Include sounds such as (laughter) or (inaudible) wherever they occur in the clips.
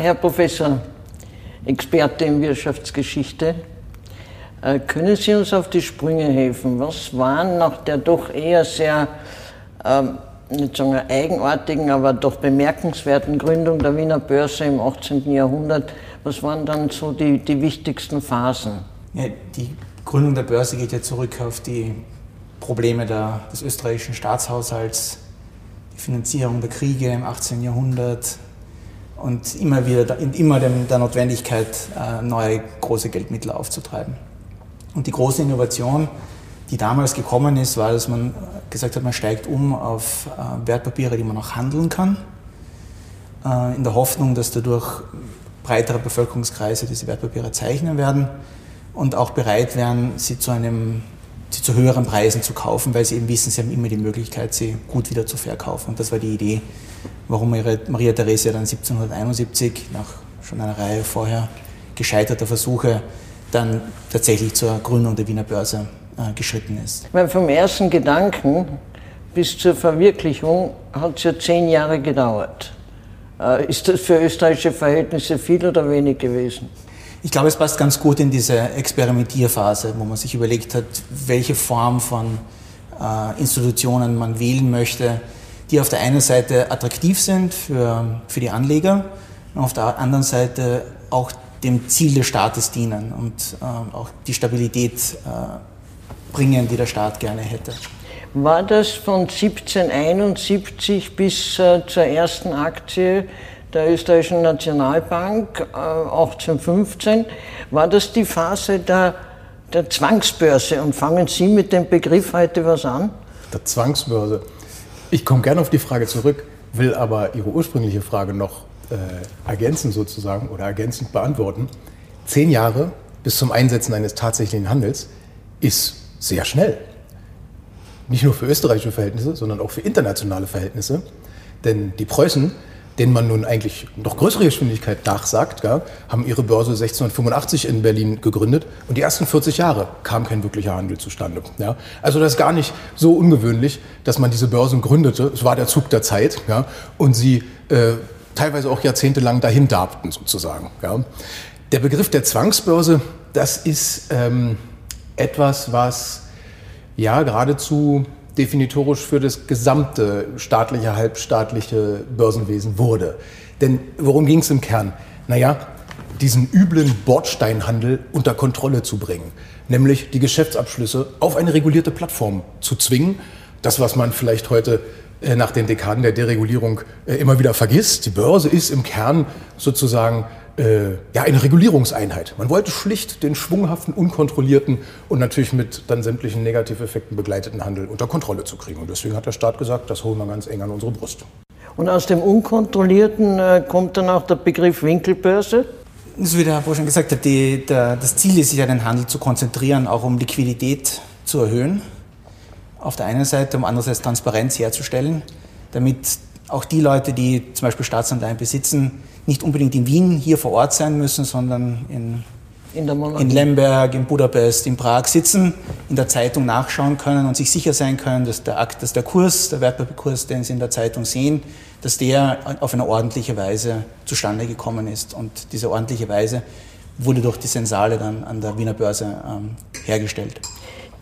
Herr Professor, Experte in Wirtschaftsgeschichte, äh, können Sie uns auf die Sprünge helfen? Was waren nach der doch eher sehr, ähm, nicht sagen eigenartigen, aber doch bemerkenswerten Gründung der Wiener Börse im 18. Jahrhundert, was waren dann so die, die wichtigsten Phasen? Ja, die Gründung der Börse geht ja zurück auf die Probleme der, des österreichischen Staatshaushalts, die Finanzierung der Kriege im 18. Jahrhundert und immer wieder immer der Notwendigkeit, äh, neue große Geldmittel aufzutreiben. Und die große Innovation, die damals gekommen ist, war, dass man gesagt hat, man steigt um auf äh, Wertpapiere, die man auch handeln kann, äh, in der Hoffnung, dass dadurch breitere Bevölkerungskreise diese Wertpapiere zeichnen werden und auch bereit wären, sie zu einem sie zu höheren Preisen zu kaufen, weil sie eben wissen, sie haben immer die Möglichkeit, sie gut wieder zu verkaufen. Und das war die Idee, warum Maria Theresia dann 1771 nach schon einer Reihe vorher gescheiterter Versuche dann tatsächlich zur Gründung der Wiener Börse äh, geschritten ist. Weil vom ersten Gedanken bis zur Verwirklichung hat es ja zehn Jahre gedauert. Äh, ist das für österreichische Verhältnisse viel oder wenig gewesen? Ich glaube, es passt ganz gut in diese Experimentierphase, wo man sich überlegt hat, welche Form von äh, Institutionen man wählen möchte, die auf der einen Seite attraktiv sind für, für die Anleger und auf der anderen Seite auch dem Ziel des Staates dienen und äh, auch die Stabilität äh, bringen, die der Staat gerne hätte. War das von 1771 bis äh, zur ersten Aktie der Österreichischen Nationalbank 1815, war das die Phase der, der Zwangsbörse? Und fangen Sie mit dem Begriff heute was an? Der Zwangsbörse. Ich komme gerne auf die Frage zurück, will aber Ihre ursprüngliche Frage noch äh, ergänzen sozusagen oder ergänzend beantworten. Zehn Jahre bis zum Einsetzen eines tatsächlichen Handels ist sehr schnell. Nicht nur für österreichische Verhältnisse, sondern auch für internationale Verhältnisse. Denn die Preußen, denen man nun eigentlich noch größere Geschwindigkeit nachsagt, ja, haben ihre Börse 1685 in Berlin gegründet und die ersten 40 Jahre kam kein wirklicher Handel zustande. Ja. Also das ist gar nicht so ungewöhnlich, dass man diese Börsen gründete. Es war der Zug der Zeit ja, und sie äh, teilweise auch jahrzehntelang dahin darbten sozusagen. Ja. Der Begriff der Zwangsbörse, das ist ähm, etwas, was ja geradezu definitorisch für das gesamte staatliche, halbstaatliche Börsenwesen wurde. Denn worum ging es im Kern? Naja, diesen üblen Bordsteinhandel unter Kontrolle zu bringen, nämlich die Geschäftsabschlüsse auf eine regulierte Plattform zu zwingen. Das, was man vielleicht heute äh, nach den Dekaden der Deregulierung äh, immer wieder vergisst. Die Börse ist im Kern sozusagen äh, ja, eine Regulierungseinheit. Man wollte schlicht den schwunghaften, unkontrollierten und natürlich mit dann sämtlichen Negativeffekten begleiteten Handel unter Kontrolle zu kriegen. Und deswegen hat der Staat gesagt, das holen wir ganz eng an unsere Brust. Und aus dem Unkontrollierten äh, kommt dann auch der Begriff Winkelbörse? Das wie der Herr schon gesagt hat, die, der, das Ziel ist ja, den Handel zu konzentrieren, auch um Liquidität zu erhöhen auf der einen Seite, um andererseits Transparenz herzustellen, damit auch die Leute, die zum Beispiel Staatsanleihen besitzen, nicht unbedingt in Wien hier vor Ort sein müssen, sondern in, in, in, Lemberg, in Budapest, in Prag sitzen, in der Zeitung nachschauen können und sich sicher sein können, dass der, Akt, dass der Kurs, der Wertpapierkurs, den sie in der Zeitung sehen, dass der auf eine ordentliche Weise zustande gekommen ist. Und diese ordentliche Weise wurde durch die Sensale dann an der Wiener Börse ähm, hergestellt.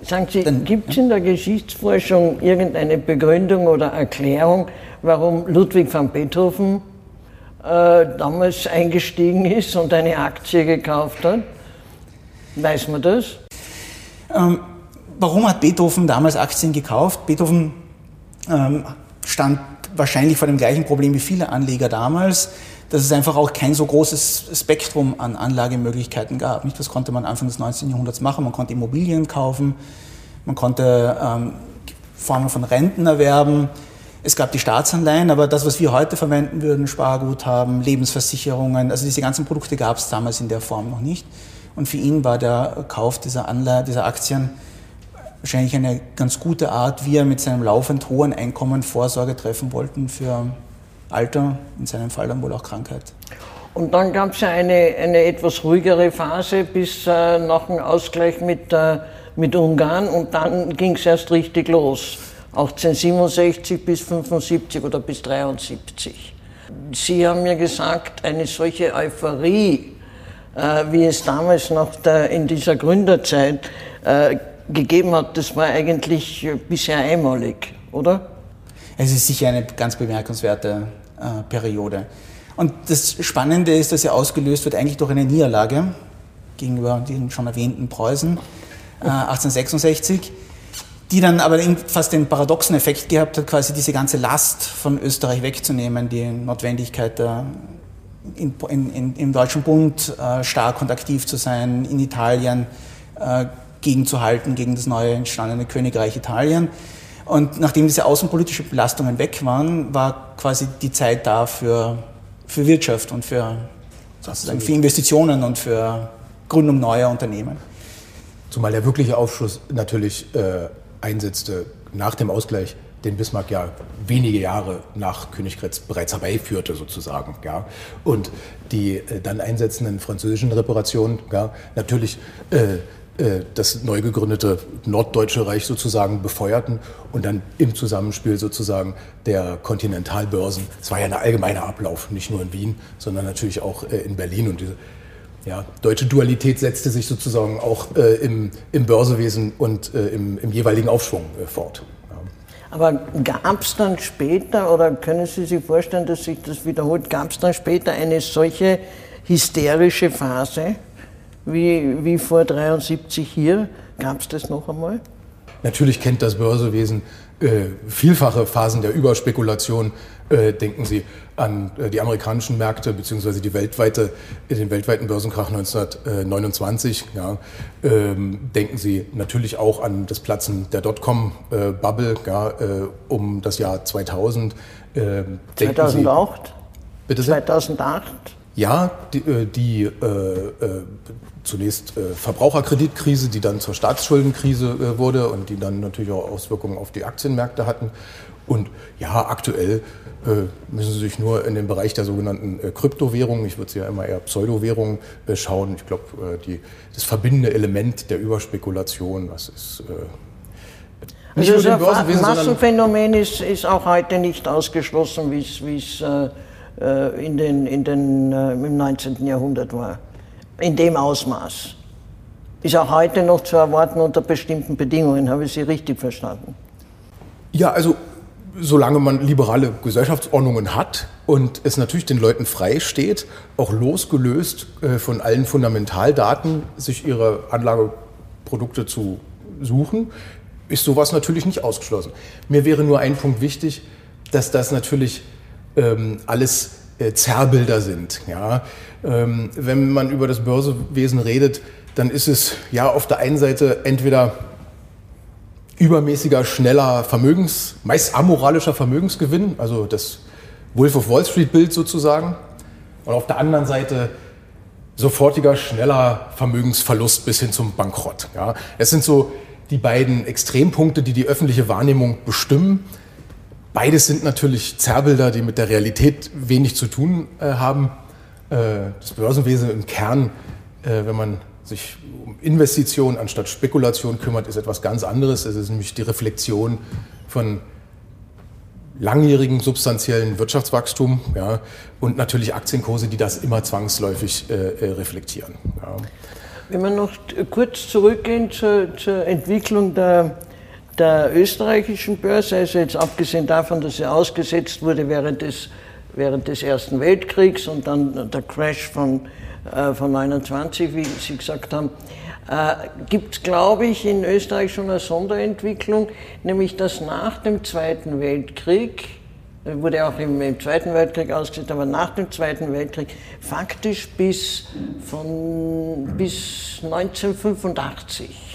Sagen Sie, gibt es in der Geschichtsforschung irgendeine Begründung oder Erklärung, warum Ludwig van Beethoven äh, damals eingestiegen ist und eine Aktie gekauft hat? Weiß man das? Ähm, warum hat Beethoven damals Aktien gekauft? Beethoven ähm, stand wahrscheinlich vor dem gleichen Problem wie viele Anleger damals dass es einfach auch kein so großes Spektrum an Anlagemöglichkeiten gab. Nicht? Was konnte man Anfang des 19. Jahrhunderts machen? Man konnte Immobilien kaufen, man konnte ähm, Formen von Renten erwerben. Es gab die Staatsanleihen, aber das, was wir heute verwenden würden, Sparguthaben, Lebensversicherungen, also diese ganzen Produkte gab es damals in der Form noch nicht. Und für ihn war der Kauf dieser, Anleihe, dieser Aktien wahrscheinlich eine ganz gute Art, wie er mit seinem laufend hohen Einkommen Vorsorge treffen wollten für Alter, in seinem Fall dann wohl auch Krankheit. Und dann gab es ja eine, eine etwas ruhigere Phase bis äh, nach dem Ausgleich mit, äh, mit Ungarn und dann ging es erst richtig los. 1867 bis 75 oder bis 73. Sie haben mir gesagt, eine solche Euphorie, äh, wie es damals noch der, in dieser Gründerzeit äh, gegeben hat, das war eigentlich bisher einmalig, oder? Es ist sicher eine ganz bemerkenswerte äh, Periode. Und das Spannende ist, dass sie ausgelöst wird eigentlich durch eine Niederlage gegenüber den schon erwähnten Preußen äh, 1866, die dann aber fast den paradoxen Effekt gehabt hat, quasi diese ganze Last von Österreich wegzunehmen, die Notwendigkeit der in, in, im Deutschen Bund äh, stark und aktiv zu sein, in Italien äh, gegenzuhalten gegen das neu entstandene Königreich Italien. Und nachdem diese außenpolitischen Belastungen weg waren, war quasi die Zeit da für, für Wirtschaft und für, sozusagen für Investitionen und für Gründung neuer Unternehmen. Zumal der wirkliche Aufschluss natürlich äh, einsetzte nach dem Ausgleich den Bismarck ja wenige Jahre nach Königgrätz bereits herbeiführte, sozusagen. Ja. Und die äh, dann einsetzenden französischen Reparationen ja, natürlich äh, das neu gegründete Norddeutsche Reich sozusagen befeuerten und dann im Zusammenspiel sozusagen der Kontinentalbörsen. Es war ja ein allgemeiner Ablauf, nicht nur in Wien, sondern natürlich auch äh, in Berlin. Und diese ja, deutsche Dualität setzte sich sozusagen auch äh, im, im Börsewesen und äh, im, im jeweiligen Aufschwung äh, fort. Aber gab es dann später, oder können Sie sich vorstellen, dass sich das wiederholt, gab es dann später eine solche hysterische Phase wie, wie vor 73 hier? Gab es das noch einmal? Natürlich kennt das Börsewesen äh, vielfache Phasen der Überspekulation. Äh, denken Sie an äh, die amerikanischen Märkte beziehungsweise die weltweite, den weltweiten Börsenkrach 1929. Ja. Ähm, denken Sie natürlich auch an das Platzen der Dotcom-Bubble ja, äh, um das Jahr 2000. 2008? Sie, bitte sehr? 2008? Ja, die, äh, die äh, äh, zunächst äh, Verbraucherkreditkrise, die dann zur Staatsschuldenkrise äh, wurde und die dann natürlich auch Auswirkungen auf die Aktienmärkte hatten. Und ja, aktuell äh, müssen Sie sich nur in den Bereich der sogenannten äh, Kryptowährungen, ich würde sie ja immer eher Pseudowährungen äh, schauen. Ich glaube, das verbindende Element der Überspekulation, was ist nicht also nur das Massenphänomen ist, ist auch heute nicht ausgeschlossen, wie es äh, in den, in den, äh, im 19. Jahrhundert war. In dem Ausmaß. Ist auch heute noch zu erwarten unter bestimmten Bedingungen. Habe ich Sie richtig verstanden? Ja, also solange man liberale Gesellschaftsordnungen hat und es natürlich den Leuten frei steht, auch losgelöst äh, von allen Fundamentaldaten sich ihre Anlageprodukte zu suchen, ist sowas natürlich nicht ausgeschlossen. Mir wäre nur ein Punkt wichtig, dass das natürlich ähm, alles Zerrbilder sind. Ja? Ähm, wenn man über das Börsewesen redet, dann ist es ja auf der einen Seite entweder übermäßiger, schneller Vermögens, meist amoralischer Vermögensgewinn, also das Wolf of Wall Street Bild sozusagen. Und auf der anderen Seite sofortiger, schneller Vermögensverlust bis hin zum Bankrott. Ja. Es sind so die beiden Extrempunkte, die die öffentliche Wahrnehmung bestimmen. Beides sind natürlich Zerrbilder, die mit der Realität wenig zu tun äh, haben. Äh, das Börsenwesen im Kern, äh, wenn man sich um Investitionen anstatt Spekulation kümmert, ist etwas ganz anderes. Es ist nämlich die Reflexion von langjährigen substanziellen Wirtschaftswachstum ja, und natürlich Aktienkurse, die das immer zwangsläufig äh, äh reflektieren. Ja. Wenn wir noch kurz zurückgehen zur, zur Entwicklung der der österreichischen Börse, also jetzt abgesehen davon, dass sie ausgesetzt wurde während des, während des Ersten Weltkriegs und dann der Crash von, äh, von 29, wie Sie gesagt haben, äh, gibt es, glaube ich, in Österreich schon eine Sonderentwicklung, nämlich dass nach dem Zweiten Weltkrieg, äh, wurde auch im, im, Zweiten Weltkrieg ausgesetzt, aber nach dem Zweiten Weltkrieg faktisch bis, von, bis 1985 äh,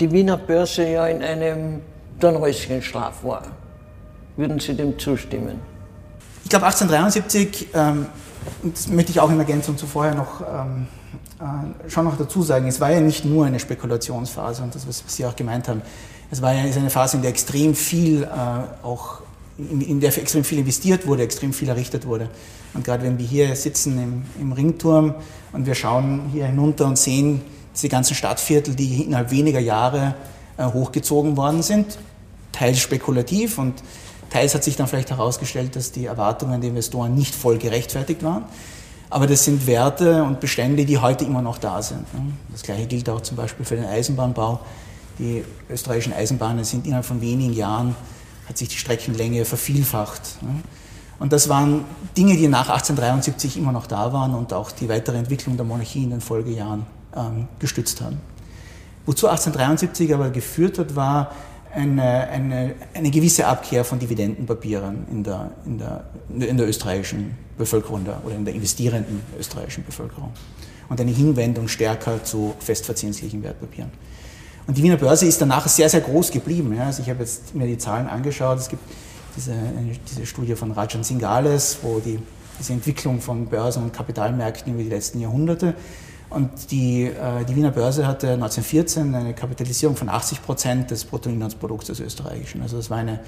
die Wiener Börse ja in einem Dornröschenschlaf war. Würden Sie dem zustimmen? Ich glaube 1873, ähm, das möchte ich auch in Ergänzung zu vorher noch ähm, äh, schon noch dazu sagen, es war ja nicht nur eine Spekulationsphase und das, was Sie auch gemeint haben. Es war ja eine Phase, in der extrem viel äh, auch in, in, der extrem viel investiert wurde, extrem viel errichtet wurde. Und gerade wenn wir hier sitzen im, im Ringturm und wir schauen hier hinunter und sehen, diese ganzen Stadtviertel, die innerhalb weniger Jahre äh, hochgezogen worden sind, teils spekulativ und Teils hat sich dann vielleicht herausgestellt, dass die Erwartungen der Investoren nicht voll gerechtfertigt waren. Aber das sind Werte und Bestände, die heute immer noch da sind. Das gleiche gilt auch zum Beispiel für den Eisenbahnbau. Die österreichischen Eisenbahnen sind innerhalb von wenigen Jahren, hat sich die Streckenlänge vervielfacht. Und das waren Dinge, die nach 1873 immer noch da waren und auch die weitere Entwicklung der Monarchie in den Folgejahren ähm, gestützt haben. Wozu 1873 aber geführt hat, war eine, eine, eine gewisse Abkehr von Dividendenpapieren in der, in der, in der österreichischen Bevölkerung oder in der investierenden österreichischen Bevölkerung und eine Hinwendung stärker zu festverzinslichen Wertpapieren. Und die Wiener Börse ist danach sehr, sehr groß geblieben. Ja. Also ich habe jetzt mir die Zahlen angeschaut. Es gibt diese, diese Studie von Rajan Singales, wo die, diese Entwicklung von Börsen und Kapitalmärkten über die letzten Jahrhunderte und die, äh, die Wiener Börse hatte 1914 eine Kapitalisierung von 80 Prozent des Bruttoinlandsprodukts des Österreichischen. Also das war eine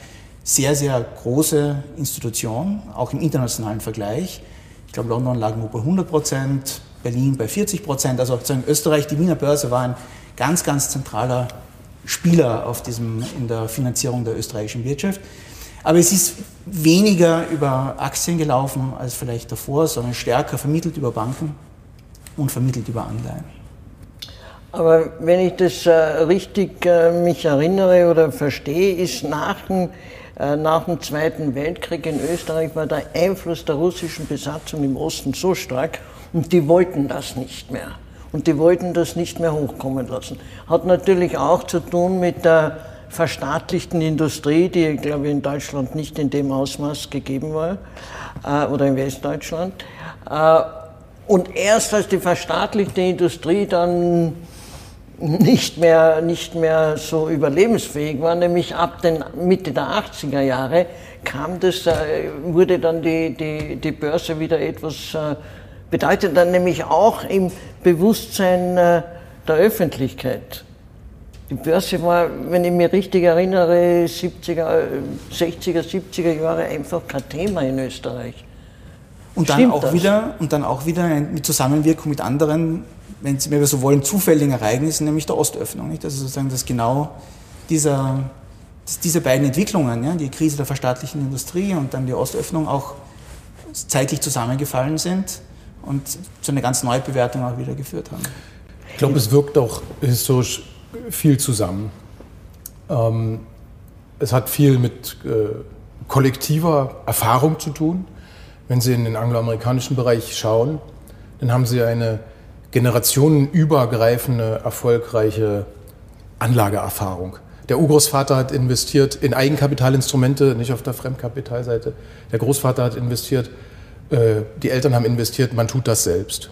sehr, sehr große Institution, auch im internationalen Vergleich. Ich glaube, London lag nur bei 100 Prozent, Berlin bei 40 Prozent. Also sozusagen Österreich, die Wiener Börse war ein ganz, ganz zentraler Spieler auf diesem, in der Finanzierung der österreichischen Wirtschaft. Aber es ist weniger über Aktien gelaufen als vielleicht davor, sondern stärker vermittelt über Banken und vermittelt über Anleihen. Aber wenn ich das äh, richtig äh, mich erinnere oder verstehe, ist nach dem, äh, nach dem Zweiten Weltkrieg in Österreich war der Einfluss der russischen Besatzung im Osten so stark und die wollten das nicht mehr. Und die wollten das nicht mehr hochkommen lassen. Hat natürlich auch zu tun mit der verstaatlichten Industrie, die, glaube ich, in Deutschland nicht in dem Ausmaß gegeben war, äh, oder in Westdeutschland. Und erst als die verstaatlichte Industrie dann nicht mehr, nicht mehr so überlebensfähig war, nämlich ab den Mitte der 80er Jahre, kam das, äh, wurde dann die, die, die Börse wieder etwas äh, bedeutender, nämlich auch im Bewusstsein äh, der Öffentlichkeit. Die Börse war, wenn ich mich richtig erinnere, 70er, 60er, 70er Jahre einfach kein Thema in Österreich. Und dann, auch wieder, und dann auch wieder mit Zusammenwirkung mit anderen, wenn wir so wollen, zufälligen Ereignissen, nämlich der Ostöffnung. Nicht? Also sozusagen, dass genau dieser, dass diese beiden Entwicklungen, ja, die Krise der verstaatlichen Industrie und dann die Ostöffnung auch zeitlich zusammengefallen sind und zu einer ganz neuen Bewertung auch wieder geführt haben. Ich glaube, es wirkt auch historisch viel zusammen. Ähm, es hat viel mit äh, kollektiver Erfahrung zu tun. Wenn Sie in den angloamerikanischen Bereich schauen, dann haben Sie eine generationenübergreifende, erfolgreiche Anlageerfahrung. Der Urgroßvater hat investiert in Eigenkapitalinstrumente, nicht auf der Fremdkapitalseite. Der Großvater hat investiert, äh, die Eltern haben investiert, man tut das selbst.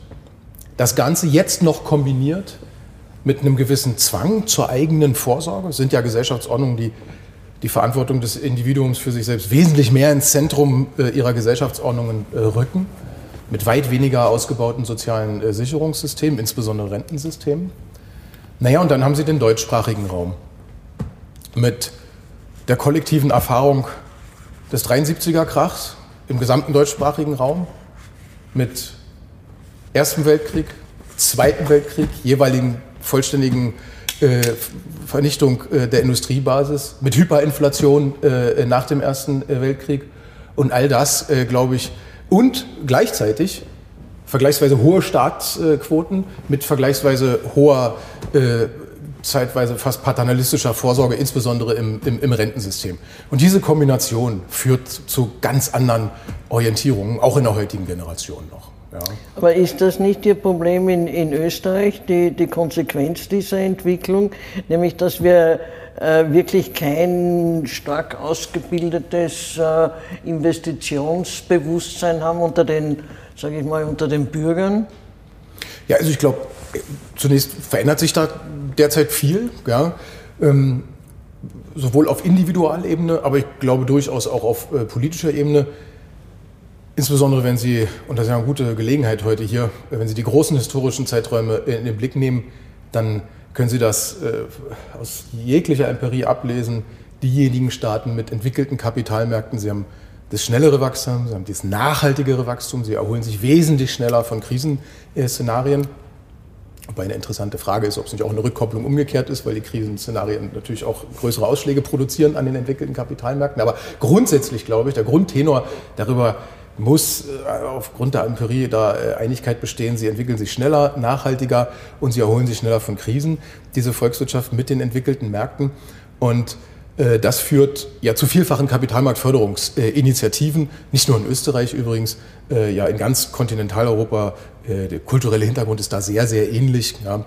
Das Ganze jetzt noch kombiniert mit einem gewissen Zwang zur eigenen Vorsorge, sind ja Gesellschaftsordnungen, die die Verantwortung des Individuums für sich selbst wesentlich mehr ins Zentrum äh, ihrer Gesellschaftsordnungen äh, rücken, mit weit weniger ausgebauten sozialen äh, Sicherungssystemen, insbesondere Rentensystemen. Naja, und dann haben Sie den deutschsprachigen Raum mit der kollektiven Erfahrung des 73er-Krachs im gesamten deutschsprachigen Raum, mit Ersten Weltkrieg, Zweiten Weltkrieg, jeweiligen vollständigen äh, Vernichtung äh, der Industriebasis, mit Hyperinflation äh, nach dem Ersten Weltkrieg und all das, glaube ich, und gleichzeitig vergleichsweise hohe Staatsquoten mit vergleichsweise hoher, zeitweise fast paternalistischer Vorsorge, insbesondere im, im, im, Rentensystem. Und diese Kombination führt zu ganz anderen Orientierungen, auch in der heutigen Generation noch. Ja. Aber ist das nicht Ihr Problem in, in Österreich, die, die Konsequenz dieser Entwicklung, nämlich dass wir äh, wirklich kein stark ausgebildetes äh, Investitionsbewusstsein haben unter den, sage ich mal, unter den Bürgern? Ja, also ich glaube, zunächst verändert sich da derzeit viel, ja. Ähm, sowohl auf Individualebene, aber ich glaube durchaus auch auf äh, politischer Ebene Insbesondere wenn Sie, und das ist ja eine gute Gelegenheit heute hier, wenn Sie die großen historischen Zeiträume in den Blick nehmen, dann können Sie das äh, aus jeglicher Empirie ablesen. Diejenigen Staaten mit entwickelten Kapitalmärkten, sie haben das schnellere Wachstum, sie haben das nachhaltigere Wachstum, sie erholen sich wesentlich schneller von Krisenszenarien. Wobei eine interessante Frage ist, ob es nicht auch eine Rückkopplung umgekehrt ist, weil die Krisenszenarien natürlich auch größere Ausschläge produzieren an den entwickelten Kapitalmärkten. Aber grundsätzlich glaube ich, der Grundtenor darüber muss äh, aufgrund der Empirie da äh, Einigkeit bestehen. Sie entwickeln sich schneller, nachhaltiger und sie erholen sich schneller von Krisen, diese Volkswirtschaft mit den entwickelten Märkten. Und äh, das führt ja zu vielfachen Kapitalmarktförderungsinitiativen, nicht nur in Österreich übrigens, ja in ganz Kontinentaleuropa. Der kulturelle Hintergrund ist da sehr, sehr ähnlich. Ja.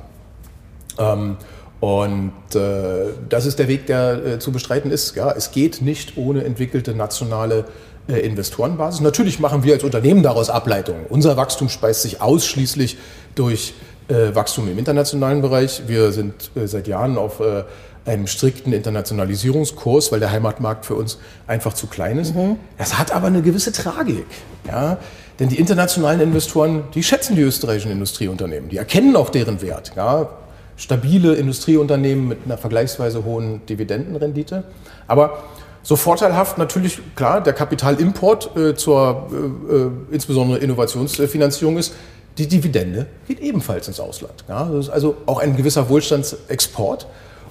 Ähm, und das ist der Weg, der zu bestreiten ist. Ja, es geht nicht ohne entwickelte nationale äh, Investorenbasis. Natürlich machen wir als Unternehmen daraus Ableitungen. Unser Wachstum speist sich ausschließlich durch äh, Wachstum im internationalen Bereich. Wir sind äh, seit Jahren auf äh, einem strikten Internationalisierungskurs, weil der Heimatmarkt für uns einfach zu klein ist. Mhm. Das hat aber eine gewisse Tragik. Ja? Denn die internationalen Investoren, die schätzen die österreichischen Industrieunternehmen. Die erkennen auch deren Wert. Ja? Stabile Industrieunternehmen mit einer vergleichsweise hohen Dividendenrendite. Aber so vorteilhaft natürlich, klar, der Kapitalimport äh, zur äh, äh, insbesondere Innovationsfinanzierung ist, die Dividende geht ebenfalls ins Ausland. Ja? Das ist also auch ein gewisser Wohlstandsexport.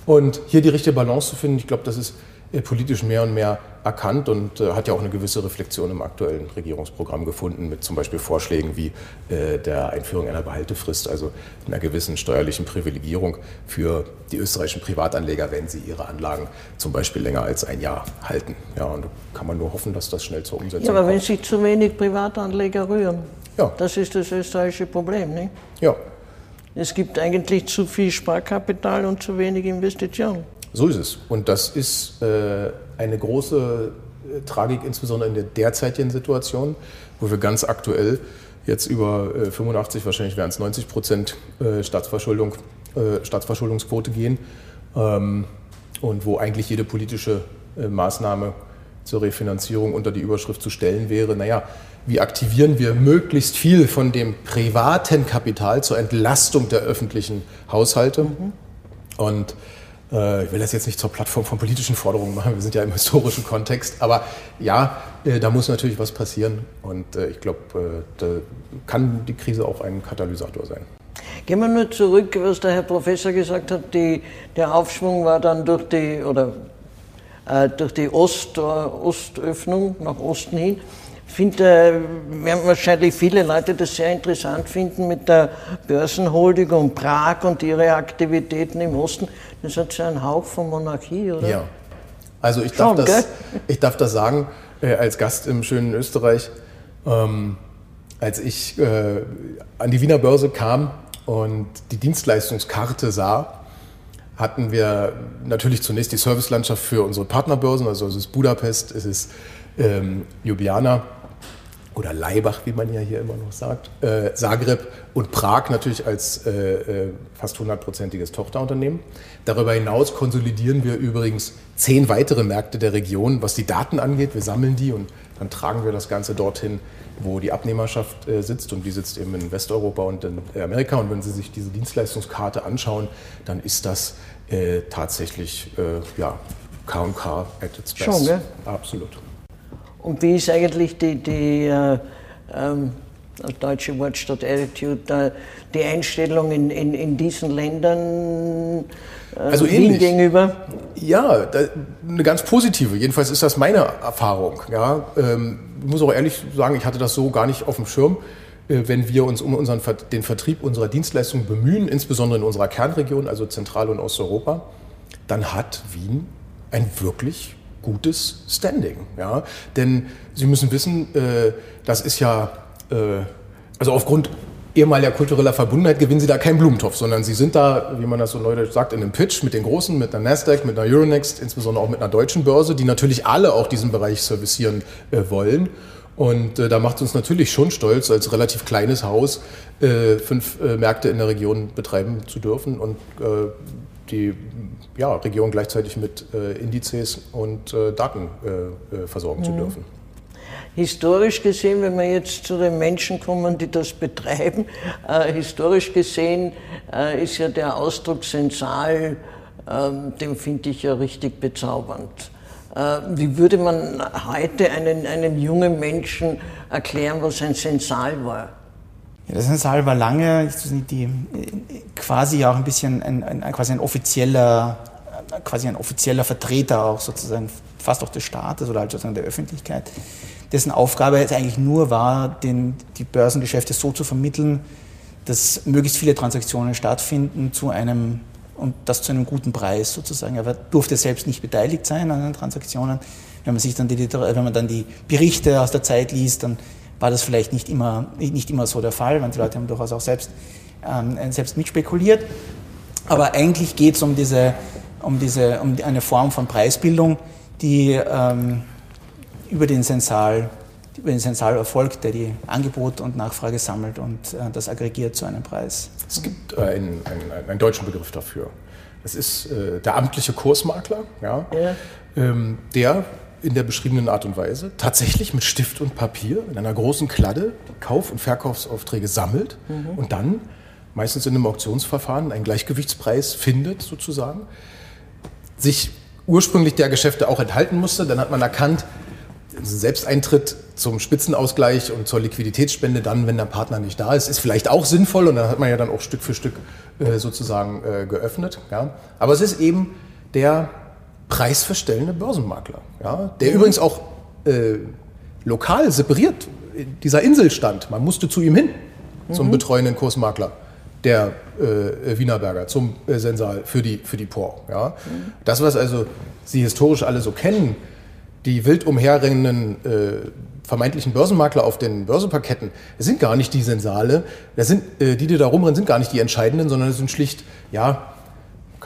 Und hier die richtige Balance zu finden, ich glaube, das ist politisch mehr und mehr erkannt und äh, hat ja auch eine gewisse Reflexion im aktuellen Regierungsprogramm gefunden, mit zum Beispiel Vorschlägen wie äh, der Einführung einer Behaltefrist, also einer gewissen steuerlichen Privilegierung für die österreichischen Privatanleger, wenn sie ihre Anlagen zum Beispiel länger als ein Jahr halten. Ja, und da kann man nur hoffen, dass das schnell zur Umsetzung kommt. Ja, aber kommt. wenn sich zu wenig Privatanleger rühren, ja. das ist das österreichische Problem, nicht? Ja. Es gibt eigentlich zu viel Sparkapital und zu wenig Investitionen. So ist es. Und das ist äh, eine große äh, Tragik, insbesondere in der derzeitigen Situation, wo wir ganz aktuell jetzt über äh, 85, wahrscheinlich wären es 90 Prozent äh, Staatsverschuldung, äh, Staatsverschuldungsquote gehen ähm, und wo eigentlich jede politische äh, Maßnahme zur Refinanzierung unter die Überschrift zu stellen wäre, naja, wie aktivieren wir möglichst viel von dem privaten Kapital zur Entlastung der öffentlichen Haushalte? Mhm. Und ich will das jetzt nicht zur Plattform von politischen Forderungen machen, wir sind ja im (laughs) historischen Kontext, aber ja, äh, da muss natürlich was passieren und äh, ich glaube, da kann die Krise auch ein Katalysator sein. Gehen wir nur zurück, was der Herr Professor gesagt hat, die, der Aufschwung war dann durch die, oder, äh, durch die Ost, Ostöffnung nach Osten hin finde, äh, werden wahrscheinlich viele Leute das sehr interessant finden mit der Börsenholding und Prag und ihre Aktivitäten im Osten. Das hat so einen Hauch von Monarchie, oder? Ja. Also ich darf, Schon, das, ich darf das sagen, äh, als Gast im schönen Österreich, ähm, als ich äh, an die Wiener Börse kam und die Dienstleistungskarte sah, hatten wir natürlich zunächst die Servicelandschaft für unsere Partnerbörsen, also es ist Budapest, es ist ähm, Ljubljana oder Laibach, wie man ja hier immer noch sagt, äh, Zagreb und Prag natürlich als äh, äh, fast hundertprozentiges Tochterunternehmen. Darüber hinaus konsolidieren wir übrigens zehn weitere Märkte der Region, was die Daten angeht. Wir sammeln die und dann tragen wir das Ganze dorthin, wo die Abnehmerschaft äh, sitzt und die sitzt eben in Westeuropa und in Amerika. Und wenn Sie sich diese Dienstleistungskarte anschauen, dann ist das äh, tatsächlich äh, ja, K&K at its best. Schon, gell? Absolut. Und wie ist eigentlich die, die äh, ähm, das deutsche Wort statt Attitude, die Einstellung in, in, in diesen Ländern äh, also Wien gegenüber? Ja, da, eine ganz positive. Jedenfalls ist das meine Erfahrung. Ja, ähm, ich muss auch ehrlich sagen, ich hatte das so gar nicht auf dem Schirm. Äh, wenn wir uns um unseren, den Vertrieb unserer Dienstleistungen bemühen, insbesondere in unserer Kernregion, also Zentral- und Osteuropa, dann hat Wien ein wirklich gutes Standing. Ja? Denn Sie müssen wissen, äh, das ist ja, äh, also aufgrund ehemaliger kultureller Verbundenheit gewinnen Sie da keinen Blumentopf, sondern Sie sind da, wie man das so neudeutsch sagt, in einem Pitch mit den Großen, mit einer Nasdaq, mit einer Euronext, insbesondere auch mit einer deutschen Börse, die natürlich alle auch diesen Bereich servicieren äh, wollen. Und äh, da macht es uns natürlich schon stolz, als relativ kleines Haus äh, fünf äh, Märkte in der Region betreiben zu dürfen und die ja, Region gleichzeitig mit äh, Indizes und äh, Daten äh, äh versorgen mhm. zu dürfen. Historisch gesehen, wenn wir jetzt zu den Menschen kommen, die das betreiben, äh, historisch gesehen äh, ist ja der Ausdruck sensal, ähm, den finde ich ja richtig bezaubernd. wie würde man heute einen, einen jungen Menschen erklären, was ein Sensal war? Ja, der Sensal war lange die, quasi auch ein bisschen ein, ein, quasi ein offizieller, quasi ein offizieller Vertreter auch sozusagen fast auch des Staates oder halt sozusagen der Öffentlichkeit, dessen Aufgabe es eigentlich nur war, den, die Börsengeschäfte so zu vermitteln, dass möglichst viele Transaktionen stattfinden zu einem und das zu einem guten Preis sozusagen. Er durfte selbst nicht beteiligt sein an den Transaktionen. Wenn man sich dann die, wenn man dann die Berichte aus der Zeit liest, dann war das vielleicht nicht immer, nicht immer so der Fall. Manche Leute haben durchaus auch selbst, ähm, selbst mitspekuliert. Aber eigentlich geht es um diese, um diese, um eine Form von Preisbildung, die ähm, über den Sensal über den Sensal erfolgt, der die Angebot und Nachfrage sammelt und äh, das aggregiert zu einem Preis. Es gibt äh, einen, einen, einen, deutschen Begriff dafür. Es ist äh, der amtliche Kursmakler, ja, ja. Ähm, der in der beschriebenen Art und Weise tatsächlich mit Stift und Papier in einer großen Kladde Kauf- und Verkaufsaufträge sammelt mhm. und dann meistens in einem Auktionsverfahren einen Gleichgewichtspreis findet sozusagen, sich ursprünglich der Geschäfte auch enthalten musste. Dann hat man erkannt, Selbsteintritt zum Spitzenausgleich und zur Liquiditätsspende dann, wenn der Partner nicht da ist, ist vielleicht auch sinnvoll und dann hat man ja dann auch Stück für Stück äh, sozusagen äh, geöffnet. Ja. Aber es ist eben der preisverstellende Börsenmakler, ja, der mhm. übrigens auch äh, lokal separiert dieser Insel stand. Man musste zu ihm hin, zum mhm. betreuenden Kursmakler der äh, Wienerberger, zum äh, Sensal für die, für die POR. Ja. Mhm. Das, was also Sie historisch alle so kennen, die wild umherrennenden äh, vermeintlichen Börsenmakler auf den Börsenparketten, das sind gar nicht die Sensale, das sind, äh, die, die da rumrennen, sind gar nicht die entscheidenden, sondern es sind schlicht, ja,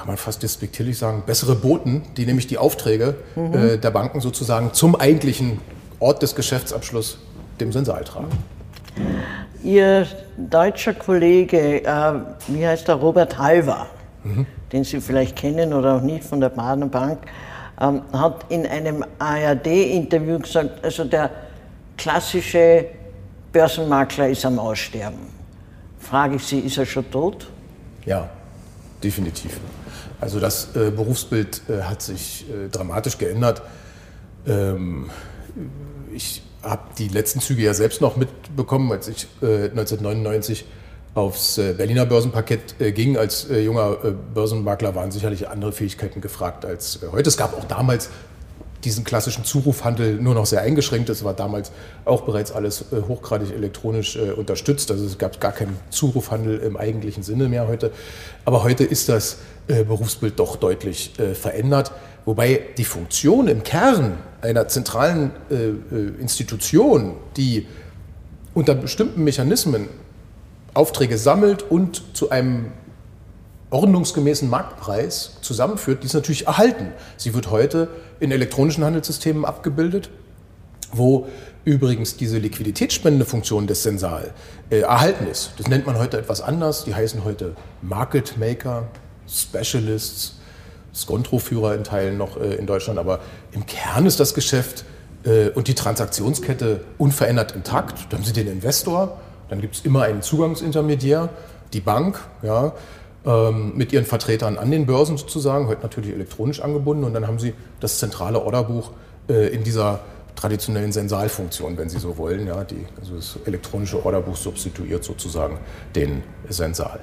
kann man fast despektierlich sagen, bessere Boten, die nämlich die Aufträge mhm. äh, der Banken sozusagen zum eigentlichen Ort des Geschäftsabschlusses, dem Sensal tragen. Ihr deutscher Kollege, äh, wie heißt der, Robert Halver, mhm. den Sie vielleicht kennen oder auch nicht von der Baden Bank, ähm, hat in einem ARD-Interview gesagt, also der klassische Börsenmakler ist am Aussterben. Frage ich Sie, ist er schon tot? Ja, definitiv. Also das äh, Berufsbild äh, hat sich äh, dramatisch geändert. Ähm, ich habe die letzten Züge ja selbst noch mitbekommen, als ich 1999 äh, aufs äh, Berliner Börsenparkett äh, ging. Als junger Börsenmakler waren sicherlich andere Fähigkeiten gefragt als heute. Es gab auch damals diesen klassischen Zurufhandel nur noch sehr eingeschränkt. Es war damals auch bereits alles hochgradig elektronisch unterstützt. Also es gab gar keinen Zurufhandel im eigentlichen Sinne mehr heute. Aber heute ist das Berufsbild doch deutlich verändert. Wobei die Funktion im Kern einer zentralen Institution, die unter bestimmten Mechanismen Aufträge sammelt und zu einem ordnungsgemäßen Marktpreis zusammenführt, die ist natürlich erhalten. Sie wird heute in elektronischen Handelssystemen abgebildet, wo übrigens diese Liquiditätsspendefunktion des Sensal äh, erhalten ist. Das nennt man heute etwas anders. Die heißen heute Market Maker, Specialists, Skontroführer in Teilen noch äh, in Deutschland. Aber im Kern ist das Geschäft äh, und die Transaktionskette unverändert intakt. Dann haben Sie den Investor, dann gibt es immer einen Zugangsintermediär, die Bank, ja, ähm, mit ihren Vertretern an den Börsen sozusagen, heute natürlich elektronisch angebunden. Und dann haben Sie das zentrale Orderbuch äh, in dieser traditionellen Sensalfunktion, wenn Sie so wollen. Ja, die, also das elektronische Orderbuch substituiert sozusagen den Sensal.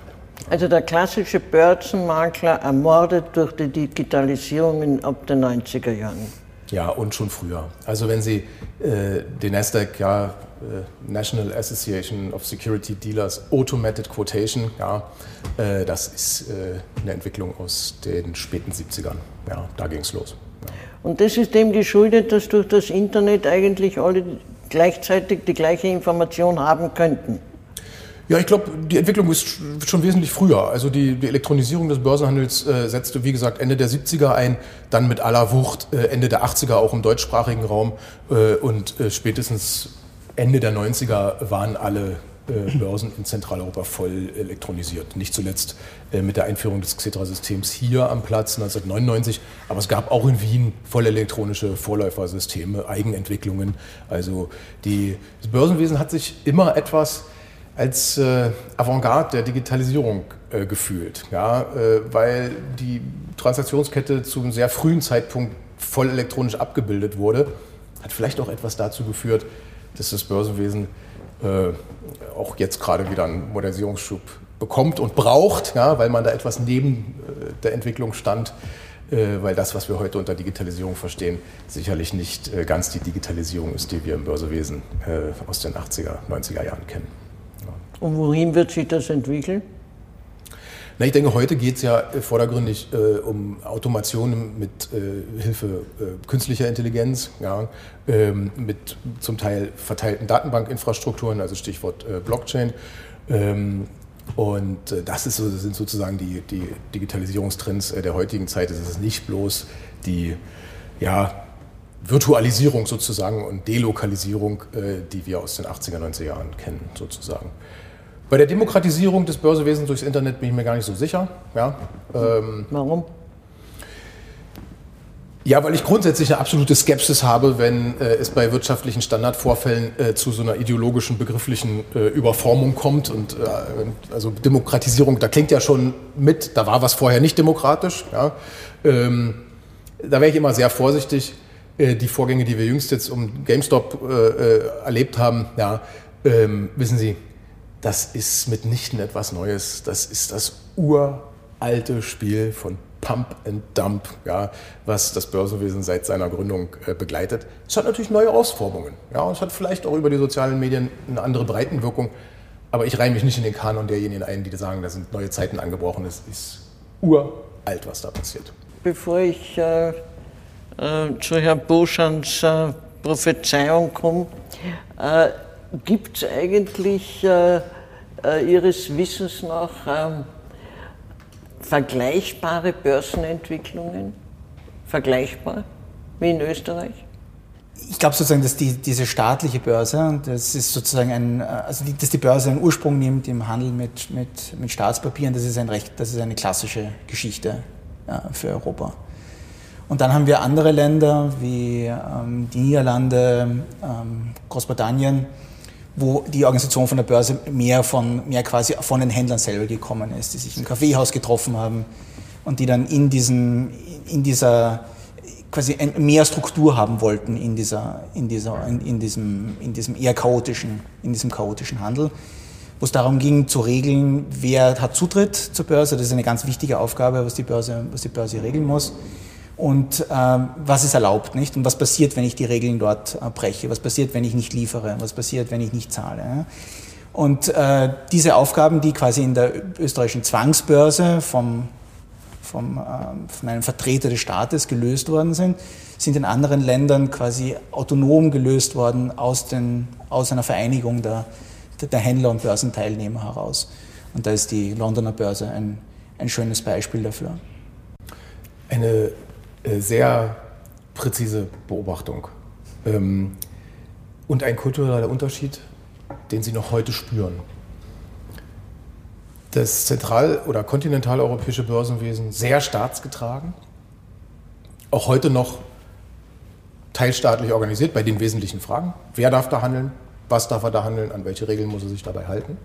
Also der klassische Börsenmakler ermordet durch die Digitalisierung ab den 90er Jahren. Ja, und schon früher. Also wenn Sie äh, den Nasdaq, ja, äh, National Association of Security Dealers Automated Quotation, ja, äh, das ist äh, eine Entwicklung aus den späten 70ern. Ja, da ging es los. Ja. Und das ist dem geschuldet, dass durch das Internet eigentlich alle gleichzeitig die gleiche Information haben könnten. Ja, ich glaube, die Entwicklung ist schon wesentlich früher. Also die, die Elektronisierung des Börsenhandels äh, setzte, wie gesagt, Ende der 70er ein, dann mit aller Wucht äh, Ende der 80er auch im deutschsprachigen Raum äh, und äh, spätestens Ende der 90er waren alle äh, Börsen in Zentraleuropa voll elektronisiert. Nicht zuletzt äh, mit der Einführung des Xetra-Systems hier am Platz 1999. Aber es gab auch in Wien voll elektronische Vorläufersysteme, Eigenentwicklungen. Also die, das Börsenwesen hat sich immer etwas als äh, Avantgarde der Digitalisierung äh, gefühlt, ja, äh, weil die Transaktionskette zu einem sehr frühen Zeitpunkt voll elektronisch abgebildet wurde, hat vielleicht auch etwas dazu geführt, dass das Börsenwesen auch jetzt gerade wieder einen Modernisierungsschub bekommt und braucht, ja, weil man da etwas neben der Entwicklung stand, weil das, was wir heute unter Digitalisierung verstehen, sicherlich nicht ganz die Digitalisierung ist, die wir im Börsewesen äh, aus den 80er, 90er Jahren kennen. Und wohin wird sich das entwickeln? Na, ich denke, heute geht es ja vordergründig äh, um Automation mit äh, Hilfe äh, künstlicher Intelligenz, ja, ähm, mit zum Teil verteilten Datenbankinfrastrukturen, also Stichwort äh, Blockchain. Ähm, und äh, das, ist das sind sozusagen die, die Digitalisierungstrends äh, der heutigen Zeit. Es ist nicht bloß die ja, Virtualisierung sozusagen und Delokalisierung, die wir aus den 80er, 90er Jahren kennen, sozusagen. Bei der Demokratisierung des Börsewesens durchs Internet bin ich mir gar nicht so sicher. Ja, ähm, Warum? Ja, weil ich grundsätzlich eine absolute Skepsis habe, wenn äh, es bei wirtschaftlichen Standardvorfällen äh, zu so einer ideologischen, begrifflichen äh, Überformung kommt. Und äh, also Demokratisierung, da klingt ja schon mit, da war was vorher nicht demokratisch. Ja. Ähm, da wäre ich immer sehr vorsichtig. Äh, die Vorgänge, die wir jüngst jetzt um GameStop äh, erlebt haben, ja, ähm, wissen Sie, das ist mitnichten etwas Neues. Das ist das uralte Spiel von Pump and Dump, ja, was das Börsenwesen seit seiner Gründung äh, begleitet. Es hat natürlich neue Ausformungen. Ja, es hat vielleicht auch über die sozialen Medien eine andere Breitenwirkung. Aber ich reihe mich nicht in den Kanon derjenigen ein, die sagen, da sind neue Zeiten angebrochen. Es ist uralt, was da passiert. Bevor ich äh, äh, zu Herrn Boschans äh, Prophezeiung komme, äh, Gibt es eigentlich äh, äh, Ihres Wissens nach ähm, vergleichbare Börsenentwicklungen? Vergleichbar wie in Österreich? Ich glaube sozusagen, dass die, diese staatliche Börse, das ist sozusagen ein, äh, also die, dass die Börse einen Ursprung nimmt im Handel mit, mit, mit Staatspapieren, das ist, ein recht, das ist eine klassische Geschichte ja, für Europa. Und dann haben wir andere Länder wie ähm, die Niederlande, ähm, Großbritannien, wo die Organisation von der Börse mehr, von, mehr quasi von den Händlern selber gekommen ist, die sich im Kaffeehaus getroffen haben und die dann in, diesen, in dieser quasi mehr Struktur haben wollten in, dieser, in, dieser, in, in, diesem, in diesem eher chaotischen, in diesem chaotischen Handel, wo es darum ging zu regeln, wer hat Zutritt zur Börse. Das ist eine ganz wichtige Aufgabe, was die Börse, was die Börse regeln muss und äh, was ist erlaubt, nicht? Und was passiert, wenn ich die Regeln dort äh, breche? Was passiert, wenn ich nicht liefere? Was passiert, wenn ich nicht zahle? Ja? Und äh, diese Aufgaben, die quasi in der österreichischen Zwangsbörse vom, vom, äh, von einem Vertreter des Staates gelöst worden sind, sind in anderen Ländern quasi autonom gelöst worden aus, den, aus einer Vereinigung der, der Händler und Börsenteilnehmer heraus. Und da ist die Londoner Börse ein, ein schönes Beispiel dafür. Eine sehr präzise Beobachtung. Ähm, und ein kultureller Unterschied, den Sie noch heute spüren. Das zentral- oder kontinentaleuropäische Börsenwesen sehr staatsgetragen, auch heute noch teilstaatlich organisiert bei den wesentlichen Fragen. Wer darf da handeln? Was darf er da handeln? An welche Regeln muss er sich dabei halten?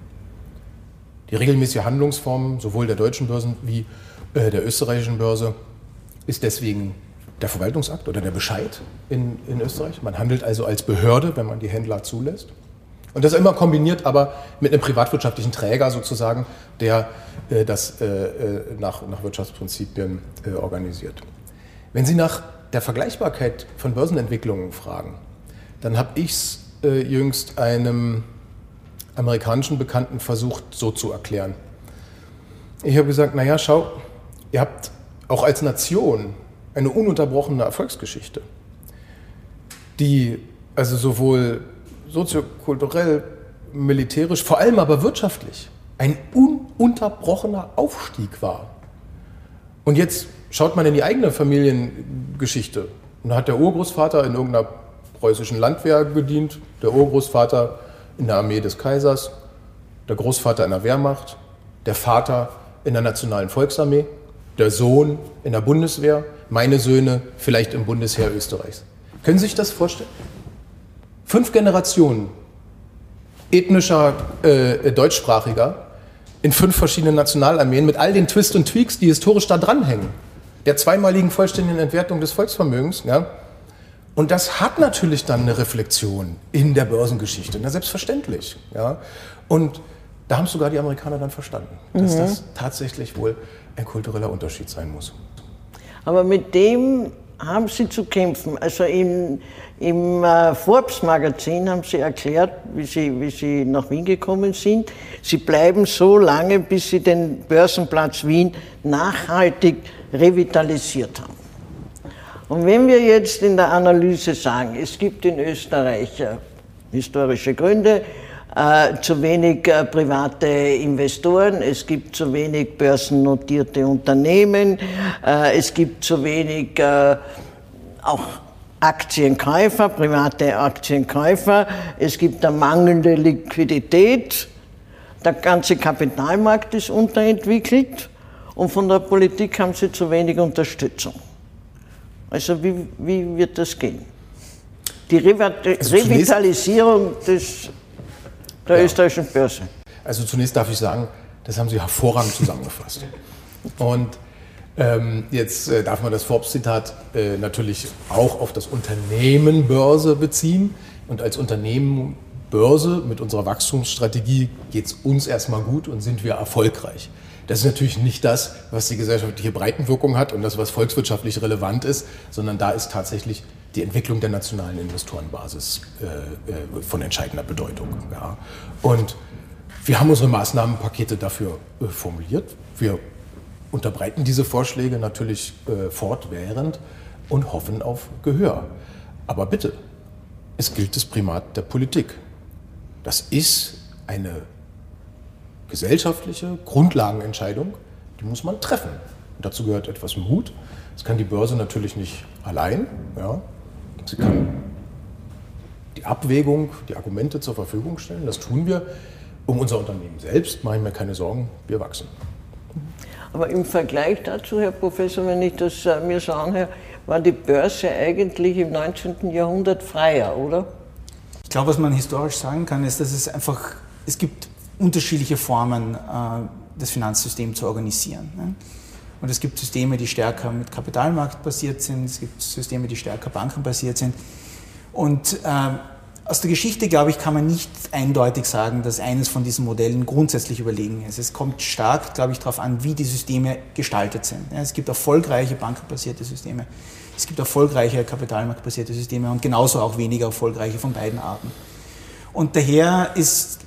Die regelmäßige Handlungsform sowohl der deutschen Börsen wie äh, der österreichischen Börse ist deswegen der Verwaltungsakt oder der Bescheid in, in Österreich. Man handelt also als Behörde, wenn man die Händler zulässt. Und das immer kombiniert aber mit einem privatwirtschaftlichen Träger sozusagen, der äh, das äh, äh nach, nach Wirtschaftsprinzipien äh, organisiert. Wenn Sie nach der Vergleichbarkeit von Börsenentwicklungen fragen, dann habe ich es äh, jüngst einem amerikanischen Bekannten versucht so zu erklären. Ich habe gesagt, naja, schau, ihr habt auch als Nation eine ununterbrochene Erfolgsgeschichte, die also sowohl soziokulturell, militärisch, vor allem aber wirtschaftlich ein ununterbrochener Aufstieg war. Und jetzt schaut man in die eigene Familiengeschichte. Und da hat der Urgroßvater in irgendeiner preußischen Landwehr gedient, der Urgroßvater in der Armee des Kaisers, der Großvater in der Wehrmacht, der Vater in der Nationalen Volksarmee der Sohn in der Bundeswehr, meine Söhne vielleicht im Bundesheer Österreichs. Können Sie sich das vorstellen? Fünf Generationen ethnischer äh, Deutschsprachiger in fünf verschiedenen Nationalarmeen mit all den Twists und Tweaks, die historisch da dranhängen. Der zweimaligen vollständigen Entwertung des Volksvermögens. Ja? Und das hat natürlich dann eine Reflexion in der Börsengeschichte, na selbstverständlich. Ja? Und da haben sogar die Amerikaner dann verstanden, dass mhm. das tatsächlich wohl ein kultureller Unterschied sein muss. Aber mit dem haben Sie zu kämpfen. Also im, im äh, Forbes-Magazin haben Sie erklärt, wie Sie, wie Sie nach Wien gekommen sind. Sie bleiben so lange, bis Sie den Börsenplatz Wien nachhaltig revitalisiert haben. Und wenn wir jetzt in der Analyse sagen, es gibt in Österreich äh, historische Gründe, äh, zu wenig äh, private Investoren, es gibt zu wenig börsennotierte Unternehmen, äh, es gibt zu wenig auch Aktienkäufer, private Aktienkäufer, es gibt eine mangelnde Liquidität, der ganze Kapitalmarkt ist unterentwickelt und von der Politik haben sie zu wenig Unterstützung. Also wie, wie wird das gehen? Die also Revitalisierung des der ja. österreichischen Börse? Also zunächst darf ich sagen, das haben Sie hervorragend zusammengefasst. Und ähm, jetzt äh, darf man das Forbes-Zitat äh, natürlich auch auf das Unternehmen Börse beziehen. Und als Unternehmen Börse mit unserer Wachstumsstrategie geht es uns erstmal gut und sind wir erfolgreich. Das ist natürlich nicht das, was die gesellschaftliche Breitenwirkung hat und das, was volkswirtschaftlich relevant ist, sondern da ist tatsächlich die Entwicklung der nationalen Investorenbasis äh, äh, von entscheidender Bedeutung. Ja. Und wir haben unsere Maßnahmenpakete dafür äh, formuliert. Wir unterbreiten diese Vorschläge natürlich äh, fortwährend und hoffen auf Gehör. Aber bitte, es gilt das Primat der Politik. Das ist eine gesellschaftliche Grundlagenentscheidung, die muss man treffen. Und dazu gehört etwas Mut. Das kann die Börse natürlich nicht allein. Ja. Sie kann die Abwägung, die Argumente zur Verfügung stellen. Das tun wir. Um unser Unternehmen selbst mache ich mir keine Sorgen, wir wachsen. Aber im Vergleich dazu, Herr Professor, wenn ich das äh, mir so anhöre, war die Börse eigentlich im 19. Jahrhundert freier, oder? Ich glaube, was man historisch sagen kann, ist, dass es einfach, es gibt unterschiedliche Formen, äh, das Finanzsystem zu organisieren. Und es gibt Systeme, die stärker mit Kapitalmarkt basiert sind, es gibt Systeme, die stärker bankenbasiert sind. Und äh, aus der Geschichte, glaube ich, kann man nicht eindeutig sagen, dass eines von diesen Modellen grundsätzlich überlegen ist. Es kommt stark, glaube ich, darauf an, wie die Systeme gestaltet sind. Es gibt erfolgreiche bankenbasierte Systeme, es gibt erfolgreiche kapitalmarktbasierte Systeme und genauso auch weniger erfolgreiche von beiden Arten. Und daher ist,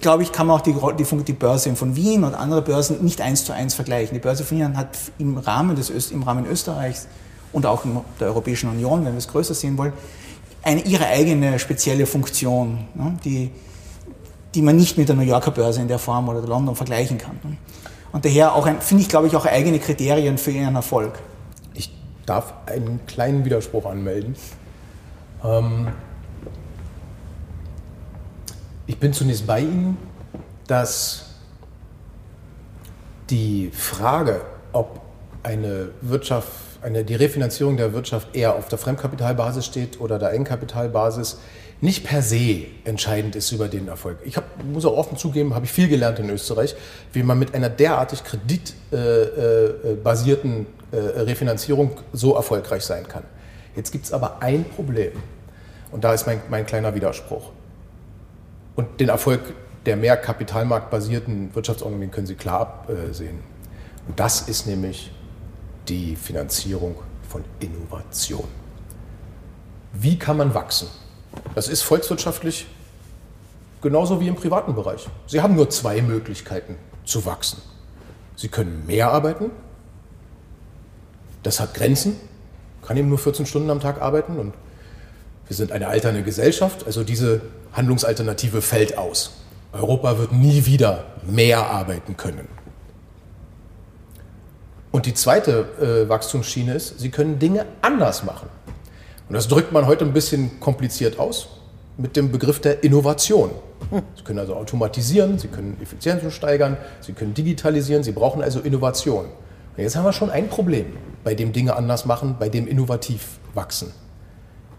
glaube ich, kann man auch die, die, die, Börse von Wien und andere Börsen nicht eins zu eins vergleichen. Die Börse von Wien hat im Rahmen, des Öst, im Rahmen Österreichs und auch in der Europäischen Union, wenn wir es größer sehen wollen, eine, ihre eigene spezielle Funktion, ne, die, die man nicht mit der New Yorker Börse in der Form oder der London vergleichen kann. Ne. Und daher finde ich, glaube ich, auch eigene Kriterien für ihren Erfolg. Ich darf einen kleinen Widerspruch anmelden. Ähm, ich bin zunächst bei Ihnen, dass die Frage, ob eine Wirtschaft, eine, die Refinanzierung der Wirtschaft eher auf der Fremdkapitalbasis steht oder der Eigenkapitalbasis, nicht per se entscheidend ist über den Erfolg. Ich hab, muss auch offen zugeben, habe ich viel gelernt in Österreich, wie man mit einer derartig kreditbasierten äh, äh, Refinanzierung so erfolgreich sein kann. Jetzt gibt es aber ein Problem und da ist mein, mein kleiner Widerspruch. Und den Erfolg der mehr kapitalmarktbasierten Wirtschaftsordnung, können Sie klar absehen. Und das ist nämlich die Finanzierung von Innovation. Wie kann man wachsen? Das ist volkswirtschaftlich genauso wie im privaten Bereich. Sie haben nur zwei Möglichkeiten zu wachsen. Sie können mehr arbeiten. Das hat Grenzen. Kann eben nur 14 Stunden am Tag arbeiten und wir sind eine alternde Gesellschaft, also diese Handlungsalternative fällt aus. Europa wird nie wieder mehr arbeiten können. Und die zweite äh, Wachstumsschiene ist, sie können Dinge anders machen. Und das drückt man heute ein bisschen kompliziert aus mit dem Begriff der Innovation. Sie können also automatisieren, Sie können Effizienzen steigern, Sie können digitalisieren, Sie brauchen also Innovation. Und jetzt haben wir schon ein Problem, bei dem Dinge anders machen, bei dem innovativ wachsen.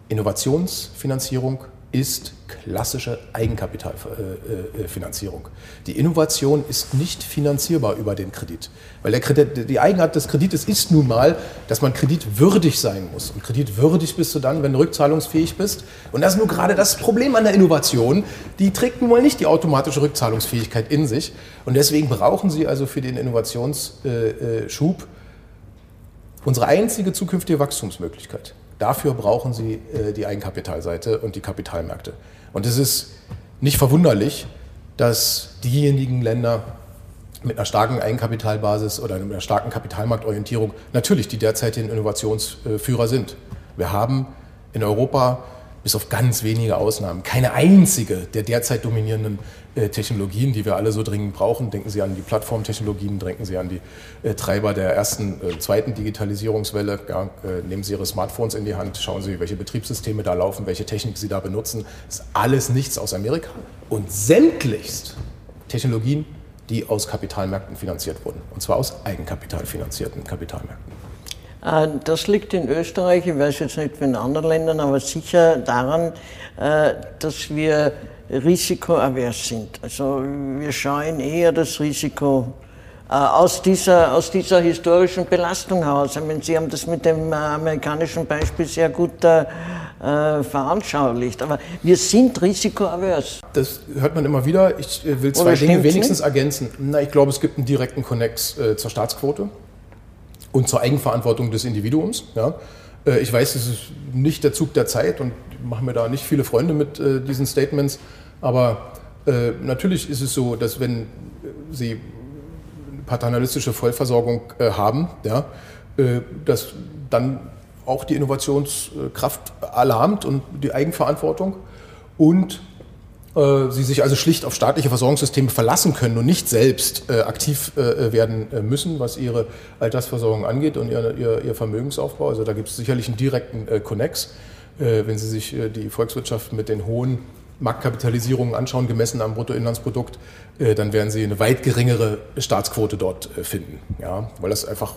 Innovationsfinanzierung ist klassische Eigenkapitalfinanzierung. Die Innovation ist nicht finanzierbar über den Kredit. Weil der Kredit, die Eigenart des Kredites ist nun mal, dass man kreditwürdig sein muss. Und kreditwürdig bist du dann, wenn du rückzahlungsfähig bist. Und das ist nur gerade das Problem an der Innovation. Die trägt nun mal nicht die automatische Rückzahlungsfähigkeit in sich. Und deswegen brauchen sie also für den Innovationsschub unsere einzige zukünftige Wachstumsmöglichkeit. Dafür brauchen sie äh, die Eigenkapitalseite und die Kapitalmärkte. Und es ist nicht verwunderlich, dass diejenigen Länder mit einer starken Eigenkapitalbasis oder einer starken Kapitalmarktorientierung natürlich die derzeitigen Innovationsführer sind. Wir haben in Europa bis auf ganz wenige Ausnahmen, keine einzige der derzeit dominierenden Technologien, die wir alle so dringend brauchen. Denken Sie an die Plattformtechnologien, denken Sie an die äh, Treiber der ersten, äh, zweiten Digitalisierungswelle. Ja, nehmen Sie Ihre Smartphones in die Hand, schauen Sie, welche Betriebssysteme da laufen, welche Technik Sie da benutzen. Das ist alles nichts aus Amerika. Und sämtlichst Technologien, die aus Kapitalmärkten finanziert wurden. Und zwar aus Eigenkapital finanzierten Kapitalmärkten. Äh, das liegt in Österreich, ich weiß jetzt nicht wie in anderen Ländern, aber sicher daran, äh, dass wir risikoavers sind. Also wir schauen eher das Risiko äh, aus dieser, aus dieser historischen Belastung heraus. Ich meine, Sie haben das mit dem amerikanischen Beispiel sehr gut äh, veranschaulicht. Aber wir sind risikoavers. Das hört man immer wieder. Ich will zwei Dinge wenigstens nicht? ergänzen. Na, ich glaube, es gibt einen direkten Connex äh, zur Staatsquote und zur Eigenverantwortung des Individuums. Ja. Äh, ich weiß, es ist nicht der Zug der Zeit und mache mir da nicht viele Freunde mit äh, diesen Statements, aber äh, natürlich ist es so, dass wenn Sie paternalistische Vollversorgung haben, ja, dass dann auch die Innovationskraft alarmt und die Eigenverantwortung. Und äh, sie sich also schlicht auf staatliche Versorgungssysteme verlassen können und nicht selbst äh, aktiv äh, werden äh, müssen, was ihre Altersversorgung angeht und ihr, ihr, ihr Vermögensaufbau. Also da gibt es sicherlich einen direkten äh, Connex. Äh, wenn Sie sich die Volkswirtschaft mit den hohen Marktkapitalisierungen anschauen, gemessen am Bruttoinlandsprodukt, dann werden Sie eine weit geringere Staatsquote dort finden. Ja, weil das einfach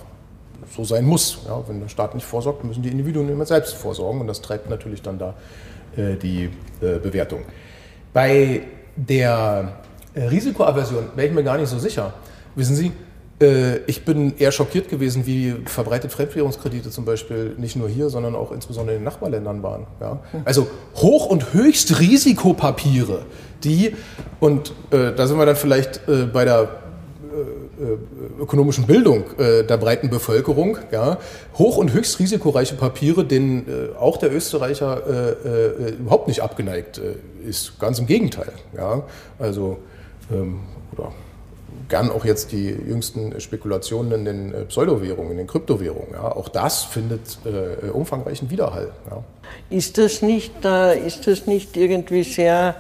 so sein muss. Ja, wenn der Staat nicht vorsorgt, müssen die Individuen immer selbst vorsorgen und das treibt natürlich dann da die Bewertung. Bei der äh, Risikoaversion wäre ich mir gar nicht so sicher. Wissen Sie, äh, ich bin eher schockiert gewesen, wie verbreitet Fremdwährungskredite zum Beispiel nicht nur hier, sondern auch insbesondere in den Nachbarländern waren. Ja? Also Hoch- und Höchstrisikopapiere, die, und äh, da sind wir dann vielleicht äh, bei der ökonomischen Bildung äh, der breiten Bevölkerung, ja, hoch- und höchst risikoreiche Papiere, denen äh, auch der Österreicher äh, überhaupt nicht abgeneigt ist. Ganz im Gegenteil. Ja. Also, ähm, oder gern auch jetzt die jüngsten Spekulationen in den Pseudowährungen, in den Kryptowährungen. Ja. Auch das findet äh, umfangreichen Widerhall. Ja. Ist, das nicht, äh, ist das nicht irgendwie sehr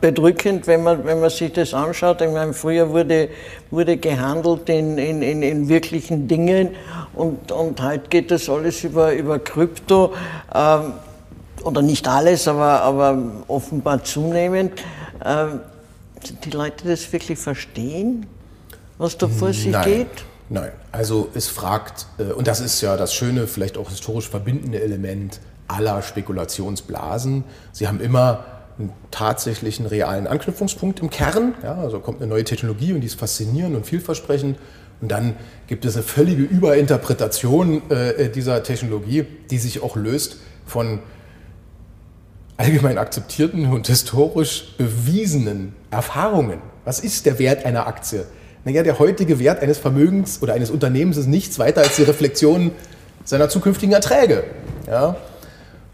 bedrückend, wenn man, wenn man sich das anschaut. Ich meine, früher wurde, wurde gehandelt in, in, in, in wirklichen Dingen und, und heute geht das alles über, über Krypto. Ähm, oder nicht alles, aber, aber offenbar zunehmend. Ähm, die Leute das wirklich verstehen, was da vor sich Nein. geht? Nein, also es fragt, äh, und das ist ja das schöne, vielleicht auch historisch verbindende Element aller Spekulationsblasen. Sie haben immer einen tatsächlichen realen Anknüpfungspunkt im Kern. Ja, also kommt eine neue Technologie und die ist faszinierend und vielversprechend. Und dann gibt es eine völlige Überinterpretation äh, dieser Technologie, die sich auch löst von allgemein akzeptierten und historisch bewiesenen Erfahrungen. Was ist der Wert einer Aktie? Naja, der heutige Wert eines Vermögens oder eines Unternehmens ist nichts weiter als die Reflexion seiner zukünftigen Erträge. Ja?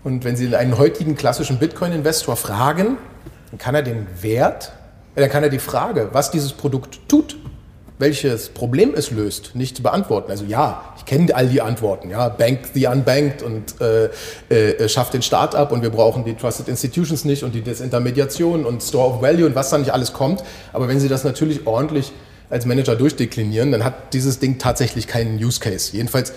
Und wenn Sie einen heutigen klassischen Bitcoin-Investor fragen, dann kann er den Wert, äh, dann kann er die Frage, was dieses Produkt tut, welches Problem es löst, nicht beantworten. Also ja, ich kenne all die Antworten. Ja, Bank the Unbanked und äh, äh, schafft den Start up und wir brauchen die Trusted Institutions nicht und die Desintermediation und Store of Value und was da nicht alles kommt. Aber wenn Sie das natürlich ordentlich als Manager durchdeklinieren, dann hat dieses Ding tatsächlich keinen Use Case. Jedenfalls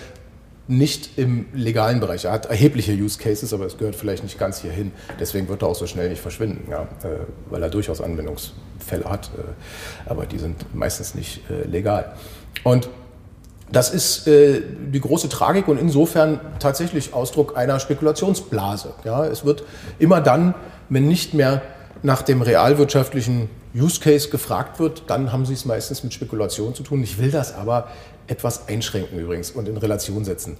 nicht im legalen Bereich. Er hat erhebliche Use Cases, aber es gehört vielleicht nicht ganz hierhin. Deswegen wird er auch so schnell nicht verschwinden, ja, äh, weil er durchaus Anwendungsfälle hat, äh, aber die sind meistens nicht äh, legal. Und das ist die große Tragik und insofern tatsächlich Ausdruck einer Spekulationsblase. Ja, es wird immer dann, wenn nicht mehr nach dem realwirtschaftlichen Use Case gefragt wird, dann haben sie es meistens mit Spekulation zu tun. Ich will das aber etwas einschränken übrigens und in Relation setzen.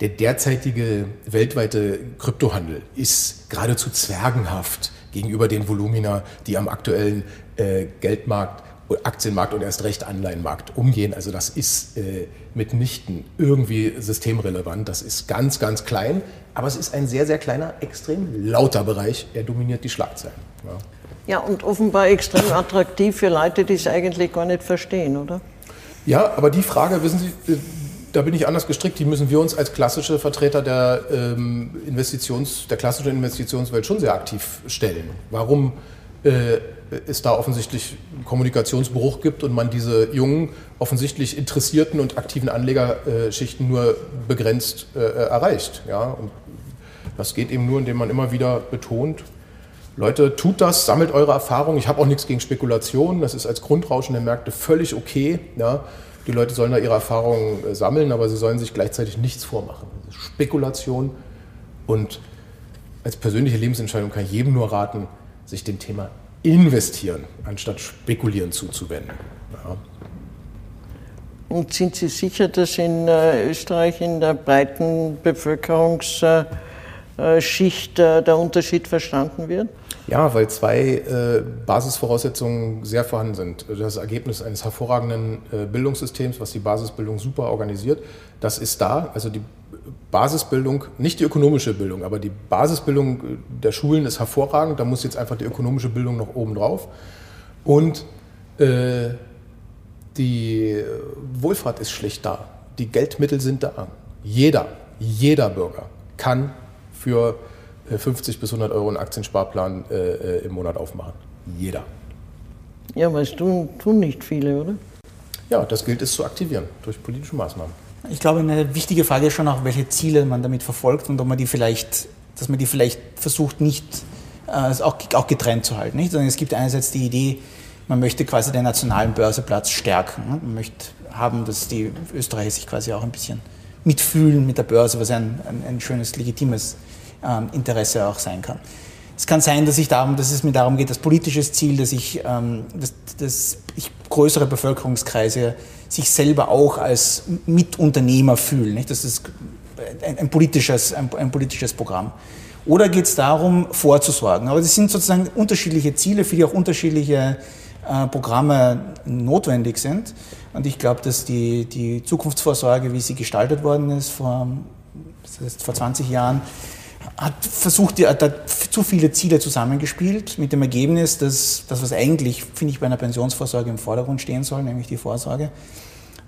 Der derzeitige weltweite Kryptohandel ist geradezu zwergenhaft gegenüber den Volumina, die am aktuellen äh, Geldmarkt, Aktienmarkt und erst recht Anleihenmarkt umgehen. Also das ist äh, mitnichten irgendwie systemrelevant. Das ist ganz, ganz klein, aber es ist ein sehr, sehr kleiner, extrem lauter Bereich. Er dominiert die Schlagzeilen. Ja. Ja, und offenbar extrem attraktiv für Leute, die es eigentlich gar nicht verstehen, oder? Ja, aber die Frage, wissen Sie, da bin ich anders gestrickt, die müssen wir uns als klassische Vertreter der, ähm, Investitions, der klassischen Investitionswelt schon sehr aktiv stellen. Warum äh, es da offensichtlich einen Kommunikationsbruch gibt und man diese jungen, offensichtlich interessierten und aktiven Anlegerschichten nur begrenzt äh, erreicht. Ja? Und das geht eben nur, indem man immer wieder betont, Leute, tut das, sammelt eure Erfahrungen. Ich habe auch nichts gegen Spekulation. Das ist als Grundrauschen der Märkte völlig okay. Ja? Die Leute sollen da ihre Erfahrungen äh, sammeln, aber sie sollen sich gleichzeitig nichts vormachen. Spekulation und als persönliche Lebensentscheidung kann ich jedem nur raten, sich dem Thema investieren, anstatt spekulieren zuzuwenden. Ja. Und sind Sie sicher, dass in äh, Österreich in der breiten Bevölkerungsschicht äh, der Unterschied verstanden wird? Ja, weil zwei äh, Basisvoraussetzungen sehr vorhanden sind. Das Ergebnis eines hervorragenden äh, Bildungssystems, was die Basisbildung super organisiert, das ist da. Also die Basisbildung, nicht die ökonomische Bildung, aber die Basisbildung äh, der Schulen ist hervorragend. Da muss jetzt einfach die ökonomische Bildung noch oben drauf. Und äh, die Wohlfahrt ist schlicht da. Die Geldmittel sind da. Jeder, jeder Bürger kann für 50 äh, bis 100 Euro einen Aktiensparplan äh, äh, im Monat aufmachen. Jeder. Ja, aber es tun, tun nicht viele, oder? Ja, das gilt es zu aktivieren durch politische Maßnahmen. Ich glaube, eine wichtige Frage ist schon auch, welche Ziele man damit verfolgt und ob man die vielleicht, dass man die vielleicht versucht, nicht äh, auch, auch getrennt zu halten. Nicht? es gibt einerseits die Idee, man möchte quasi den nationalen Börseplatz stärken. Ne? Man möchte haben, dass die Österreicher sich quasi auch ein bisschen mitfühlen mit der Börse, was ein, ein, ein schönes, legitimes ähm, Interesse auch sein kann. Es kann sein, dass, ich darum, dass es mir darum geht, das politische Ziel, dass ich, ähm, dass, dass ich größere Bevölkerungskreise sich selber auch als Mitunternehmer fühlen. Nicht? Das ist ein, ein politisches, ein, ein, politisches Programm. Oder geht es darum, vorzusorgen? Aber das sind sozusagen unterschiedliche Ziele, für die auch unterschiedliche äh, Programme notwendig sind. Und ich glaube, dass die, die Zukunftsvorsorge, wie sie gestaltet worden ist vor, das heißt vor 20 Jahren, hat versucht, hat zu viele Ziele zusammengespielt, mit dem Ergebnis, dass das, was eigentlich, finde ich, bei einer Pensionsvorsorge im Vordergrund stehen soll, nämlich die Vorsorge,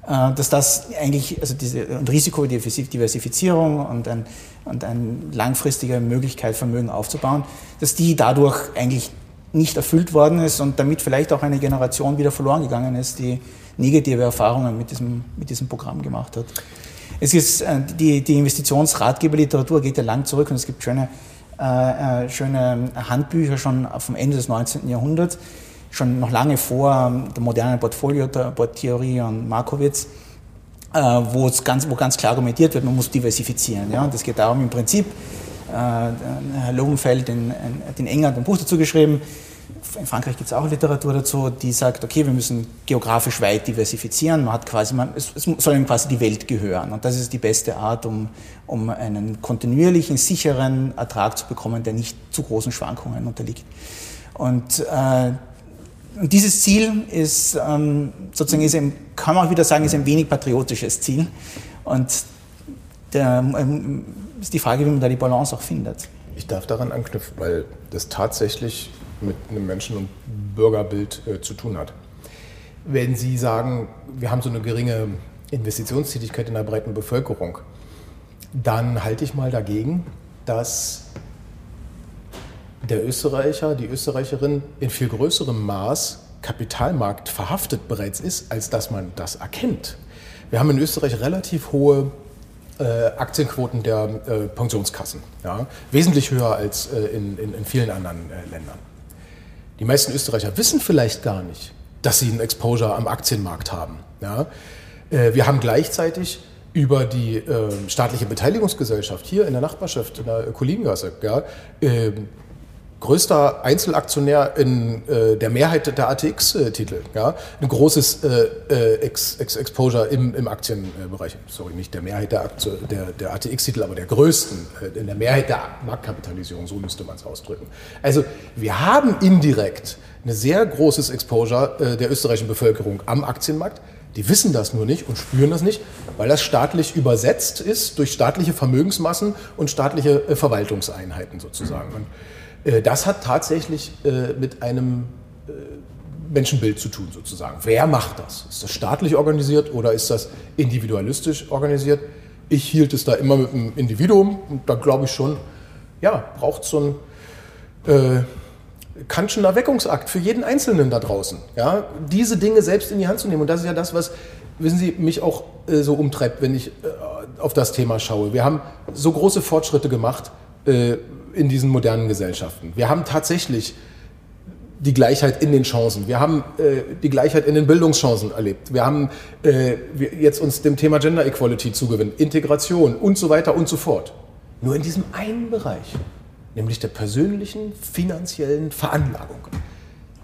äh, dass das eigentlich, also diese Risikodiversifizierung und, ein, und eine langfristige Möglichkeit, Vermögen aufzubauen, dass die dadurch eigentlich nicht erfüllt worden ist und damit vielleicht auch eine Generation wieder verloren gegangen ist, die negative Erfahrungen mit diesem, mit diesem Programm gemacht hat. Es ist, äh, die, die Investitionsratgeberliteratur geht ja lang zurück und es gibt schöne, äh, äh schöne Handbücher schon vom Ende des 19. Jahrhunderts, schon noch lange vor ähm, der modernen Portfolio-Theorie und Markowitz, äh, wo es ganz, wo ganz klar argumentiert wird, man muss diversifizieren. Ja? Und es geht darum, im Prinzip, äh, Herr Lobenfeld in, in, in England ein Buch dazu geschrieben, in Frankreich gibt es auch Literatur dazu, die sagt, okay, wir müssen geografisch weit diversifizieren. Man hat quasi, man, es, es soll ihm quasi die Welt gehören. Und das ist die beste Art, um, um einen kontinuierlichen, sicheren Ertrag zu bekommen, der nicht zu großen Schwankungen unterliegt. Und äh, dieses Ziel ist ähm, sozusagen, ist ein, kann man auch wieder sagen, ist ein wenig patriotisches Ziel. Und der, ähm, ist die Frage, wie man da die Balance auch findet. Ich darf daran anknüpfen, weil das tatsächlich mit einem Menschen- und Bürgerbild äh, zu tun hat. Wenn Sie sagen, wir haben so eine geringe Investitionstätigkeit in der breiten Bevölkerung, dann halte ich mal dagegen, dass der Österreicher, die Österreicherin in viel größerem Maß Kapitalmarkt verhaftet bereits ist, als dass man das erkennt. Wir haben in Österreich relativ hohe äh, Aktienquoten der äh, Pensionskassen, ja? wesentlich höher als äh, in, in, in, vielen anderen äh, Ländern. Die meisten Österreicher wissen vielleicht gar nicht, dass sie ein Exposure am Aktienmarkt haben. Ja? Äh, wir haben gleichzeitig über die äh, staatliche Beteiligungsgesellschaft hier in der Nachbarschaft, in der Kolingasse, ja, äh, größter Einzelaktionär in äh, der Mehrheit der ATX-Titel. Ja? Ein großes äh, äh, Ex Ex Exposure im, im Aktienbereich. Sorry, nicht der Mehrheit der, der, der ATX-Titel, aber der größten, äh, in der Mehrheit der Marktkapitalisierung, so müsste man es ausdrücken. Also wir haben indirekt ein sehr großes Exposure äh, der österreichischen Bevölkerung am Aktienmarkt. Die wissen das nur nicht und spüren das nicht, weil das staatlich übersetzt ist durch staatliche Vermögensmassen und staatliche Verwaltungseinheiten sozusagen. Und das hat tatsächlich äh, mit einem Menschenbild zu tun sozusagen. Wer macht das? Ist das staatlich organisiert oder ist das individualistisch organisiert? Ich hielt es da immer mit einem Individuum und da glaube ich schon, ja, braucht so ein äh, Kantschen Erweckungsakt für jeden Einzelnen da draußen. Ja? Diese Dinge selbst in die Hand zu nehmen. Und das ist ja das, was, wissen Sie, mich auch äh, so umtreibt, wenn ich äh, auf das Thema schaue. Wir haben so große Fortschritte gemacht äh, in diesen modernen Gesellschaften. Wir haben tatsächlich die Gleichheit in den Chancen. Wir haben äh, die Gleichheit in den Bildungschancen erlebt. Wir haben äh, wir jetzt uns dem Thema Gender Equality zugewinnen, Integration und so weiter und so fort. Nur in diesem einen Bereich, nämlich der persönlichen finanziellen Veranlagung,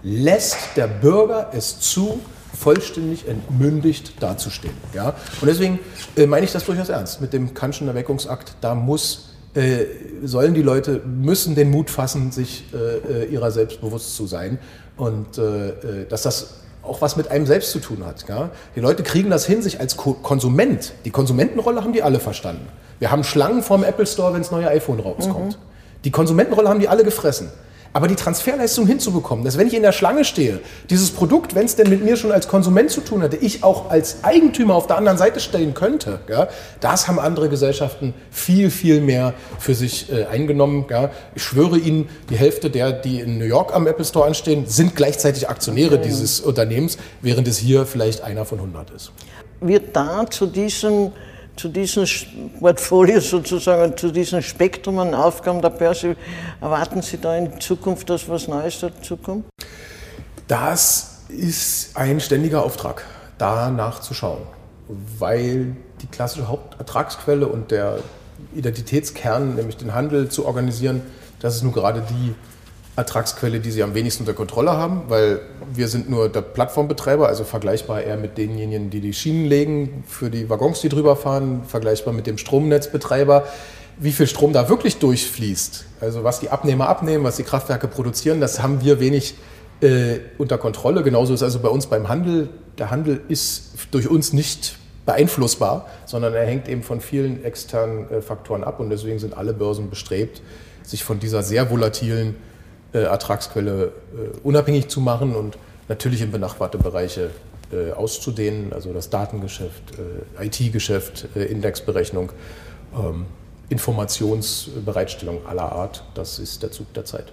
lässt der Bürger es zu, vollständig entmündigt dazustehen. Ja? Und deswegen äh, meine ich das durchaus ernst mit dem Kantschen Erweckungsakt. Da muss äh, sollen die Leute, müssen den Mut fassen, sich äh, äh ihrer selbst bewusst zu sein und äh, äh, dass das auch was mit einem selbst zu tun hat. Ja? Die Leute kriegen das hin, sich als Ko Konsument, die Konsumentenrolle haben die alle verstanden. Wir haben Schlangen vorm Apple Store, wenn das neue iPhone rauskommt. Mhm. Die Konsumentenrolle haben die alle gefressen. Aber die Transferleistung hinzubekommen, dass wenn ich in der Schlange stehe, dieses Produkt, wenn es denn mit mir schon als Konsument zu tun hatte, ich auch als Eigentümer auf der anderen Seite stehen könnte, ja, das haben andere Gesellschaften viel, viel mehr für sich äh, eingenommen. Ja. Ich schwöre Ihnen, die Hälfte der, die in New York am Apple Store anstehen, sind gleichzeitig Aktionäre okay. dieses Unternehmens, während es hier vielleicht einer von 100 ist. Wird da zu diesem zu diesem Portfolio sozusagen, zu diesem Spektrum an Aufgaben der Börse, erwarten Sie da in Zukunft, dass was Neues dazukommt? Das ist ein ständiger Auftrag, da nachzuschauen, weil die klassische Hauptertragsquelle und der Identitätskern, nämlich den Handel zu organisieren, das ist nun gerade die Ertragsquelle, die sie am wenigsten unter Kontrolle haben, weil wir sind nur der Plattformbetreiber, also vergleichbar eher mit denjenigen, die die Schienen legen für die Waggons, die drüber fahren, vergleichbar mit dem Stromnetzbetreiber. Wie viel Strom da wirklich durchfließt, also was die Abnehmer abnehmen, was die Kraftwerke produzieren, das haben wir wenig äh, unter Kontrolle. Genauso ist also bei uns beim Handel. Der Handel ist durch uns nicht beeinflussbar, sondern er hängt eben von vielen externen äh, Faktoren ab und deswegen sind alle Börsen bestrebt, sich von dieser sehr volatilen Ertragsquelle äh, unabhängig zu machen und natürlich in benachbarte Bereiche äh, auszudehnen, also das Datengeschäft, IT-Geschäft, Indexberechnung, ähm, Informationsbereitstellung aller Art. Das ist der Zug der Zeit.